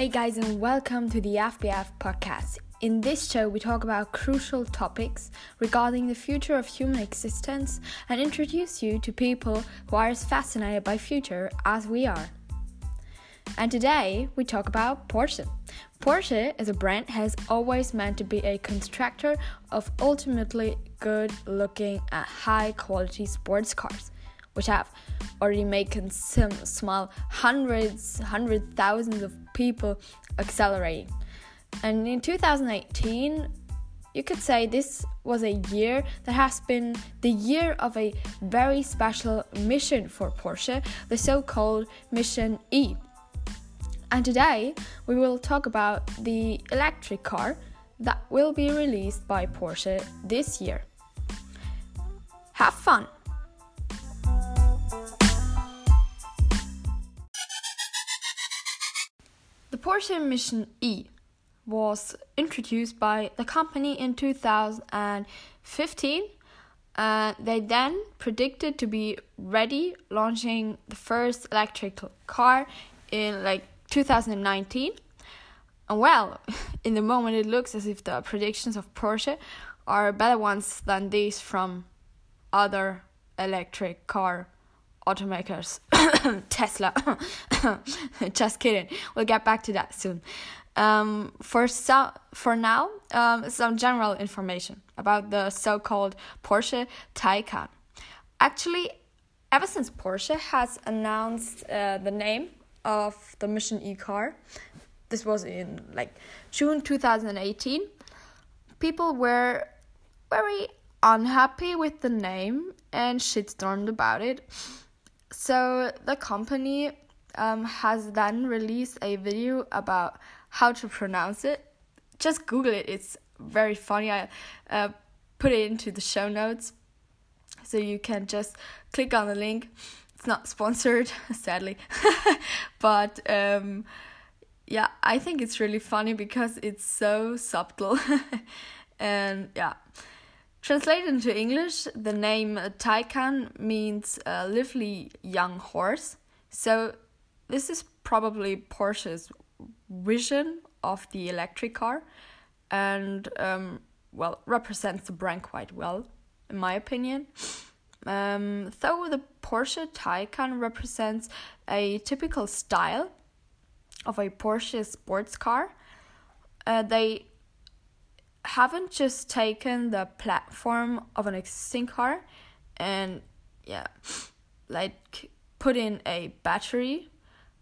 Hey guys, and welcome to the FBF podcast. In this show, we talk about crucial topics regarding the future of human existence and introduce you to people who are as fascinated by future as we are. And today, we talk about Porsche. Porsche as a brand has always meant to be a constructor of ultimately good looking and high quality sports cars which have already made some small hundreds, hundred thousands of people accelerating. And in 2018, you could say this was a year that has been the year of a very special mission for Porsche, the so called Mission E. And today we will talk about the electric car that will be released by Porsche this year. Have fun! Porsche Mission E was introduced by the company in 2015. Uh, they then predicted to be ready launching the first electric car in like 2019. And well, in the moment it looks as if the predictions of Porsche are better ones than these from other electric car automakers. Tesla. Just kidding. We'll get back to that soon. Um, for so, for now, um, some general information about the so-called Porsche Taycan. Actually, ever since Porsche has announced uh, the name of the Mission E car, this was in like June 2018. People were very unhappy with the name and shitstormed about it. So the company um, has then released a video about how to pronounce it. Just Google it; it's very funny. I uh, put it into the show notes, so you can just click on the link. It's not sponsored, sadly, but um, yeah, I think it's really funny because it's so subtle, and yeah. Translated into English, the name Taycan means a lively young horse. So, this is probably Porsche's vision of the electric car and, um, well, represents the brand quite well, in my opinion. Um, though the Porsche Taycan represents a typical style of a Porsche sports car, uh, they haven't just taken the platform of an existing car and yeah like put in a battery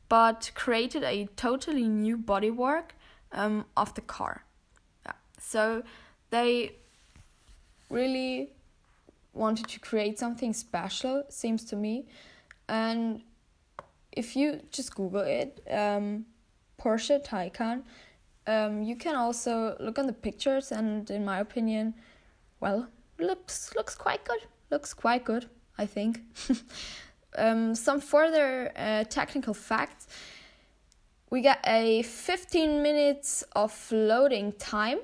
but created a totally new bodywork um, of the car yeah. so they really wanted to create something special seems to me and if you just google it um, porsche taycan um, you can also look on the pictures, and in my opinion, well, looks looks quite good. Looks quite good, I think. um, some further uh, technical facts. We get a 15 minutes of loading time,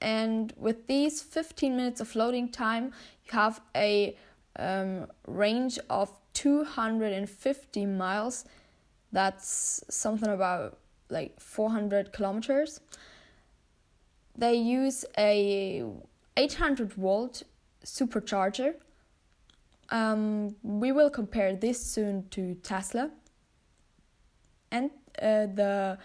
and with these 15 minutes of loading time, you have a um, range of 250 miles. That's something about like 400 kilometers. They use a 800 volt supercharger. Um, we will compare this soon to Tesla. And uh, the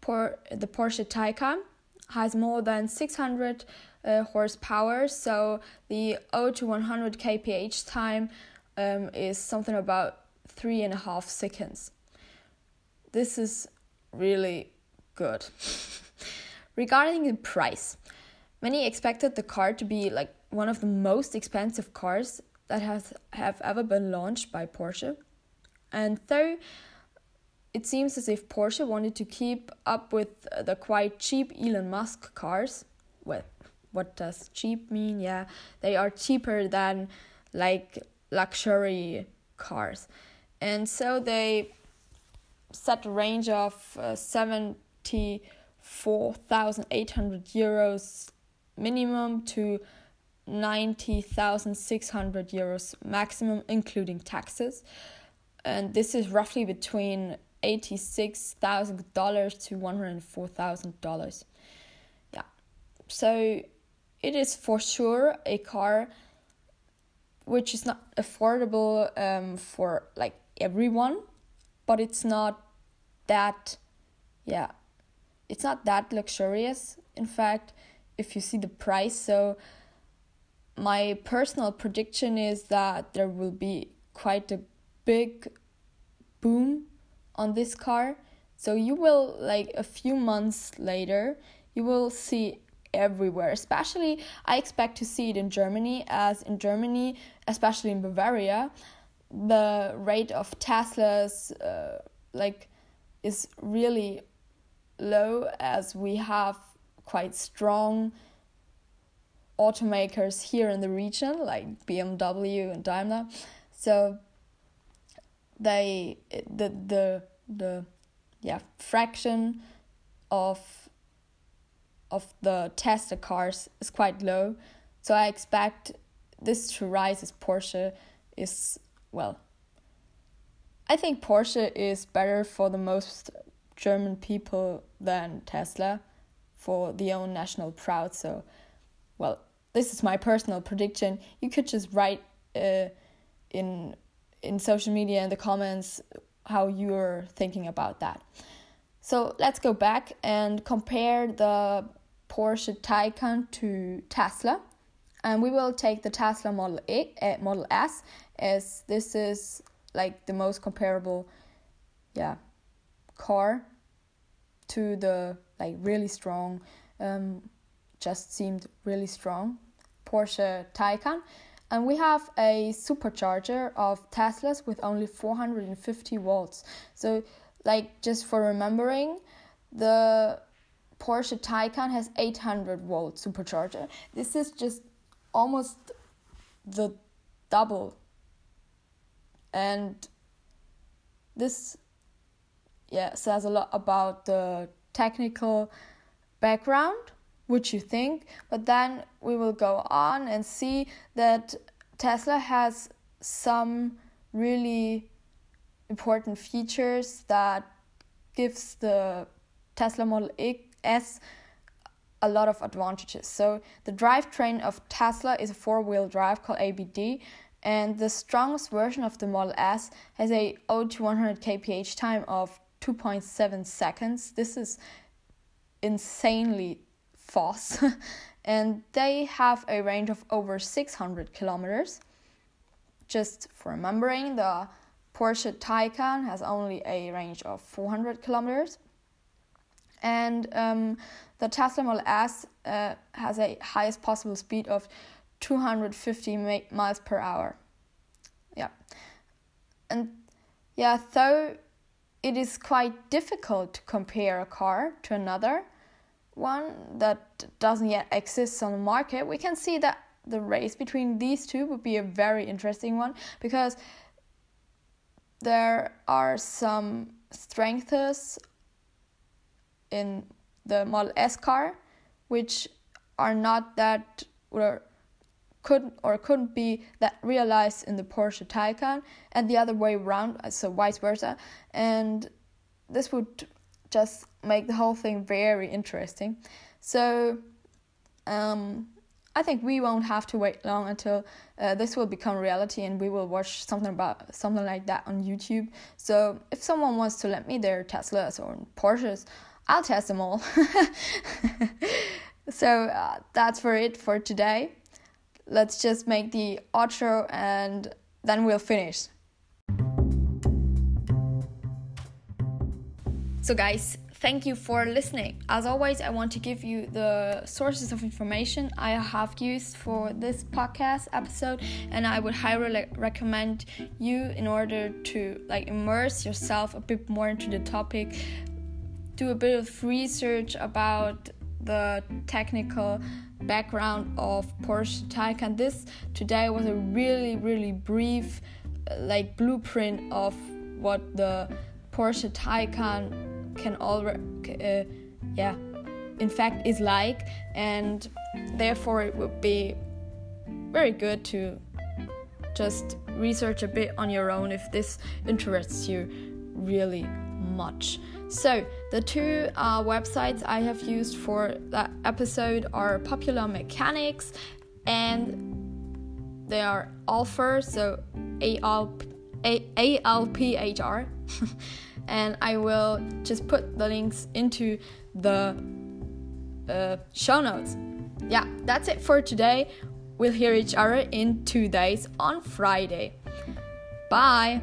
Por- the Porsche Taycan has more than 600 uh, horsepower, so the 0 to 100 kph time um, is something about three and a half seconds. This is really good. Regarding the price, many expected the car to be like one of the most expensive cars that has have ever been launched by Porsche. And though it seems as if Porsche wanted to keep up with the quite cheap Elon Musk cars, well, what does cheap mean? Yeah, they are cheaper than like luxury cars. And so they set range of uh, 74,800 euros minimum to 90,600 euros maximum, including taxes. And this is roughly between $186,000 to $104,000. Yeah. So it is for sure a car which is not affordable um, for like everyone, but it's not that, yeah, it's not that luxurious. In fact, if you see the price, so my personal prediction is that there will be quite a big boom on this car. So you will like a few months later, you will see everywhere. Especially, I expect to see it in Germany, as in Germany, especially in Bavaria, the rate of Teslas uh, like is really low, as we have quite strong automakers here in the region, like BMW and Daimler. So they the the the yeah fraction of of the Tesla cars is quite low. So I expect this to rise as Porsche is, well, I think Porsche is better for the most German people than Tesla for the own national proud. So, well, this is my personal prediction. You could just write uh, in in social media in the comments how you're thinking about that. So let's go back and compare the Porsche Taycan to Tesla. And we will take the Tesla Model A, uh, Model S as this is like the most comparable yeah car to the like really strong um just seemed really strong Porsche Taycan and we have a supercharger of Teslas with only 450 volts so like just for remembering the Porsche Taycan has 800 volt supercharger. This is just almost the double. And this yeah says a lot about the technical background which you think but then we will go on and see that Tesla has some really important features that gives the Tesla Model S a lot of advantages. So the drivetrain of Tesla is a four-wheel drive called ABD, and the strongest version of the Model S has a 0 to 100 kph time of 2.7 seconds. This is insanely fast, and they have a range of over 600 kilometers. Just for remembering, the Porsche Taycan has only a range of 400 kilometers and um, the Tesla Model S uh, has a highest possible speed of 250 miles per hour. Yeah, and yeah, though it is quite difficult to compare a car to another one that doesn't yet exist on the market, we can see that the race between these two would be a very interesting one because there are some strengths in the Model S car, which are not that or could or couldn't be that realized in the Porsche Taycan, and the other way around, so vice versa. And this would just make the whole thing very interesting. So, um, I think we won't have to wait long until uh, this will become reality, and we will watch something about something like that on YouTube. So, if someone wants to let me their Teslas or Porsches, I'll test them all. so uh, that's for it for today. Let's just make the outro and then we'll finish. So, guys, thank you for listening. As always, I want to give you the sources of information I have used for this podcast episode, and I would highly recommend you in order to like immerse yourself a bit more into the topic do a bit of research about the technical background of Porsche Taycan. This today was a really, really brief, like blueprint of what the Porsche Taycan can already, uh, yeah, in fact, is like, and therefore it would be very good to just research a bit on your own if this interests you really much. So, the two uh, websites I have used for that episode are Popular Mechanics and they are Alphr, so A L P H R. and I will just put the links into the uh, show notes. Yeah, that's it for today. We'll hear each other in two days on Friday. Bye.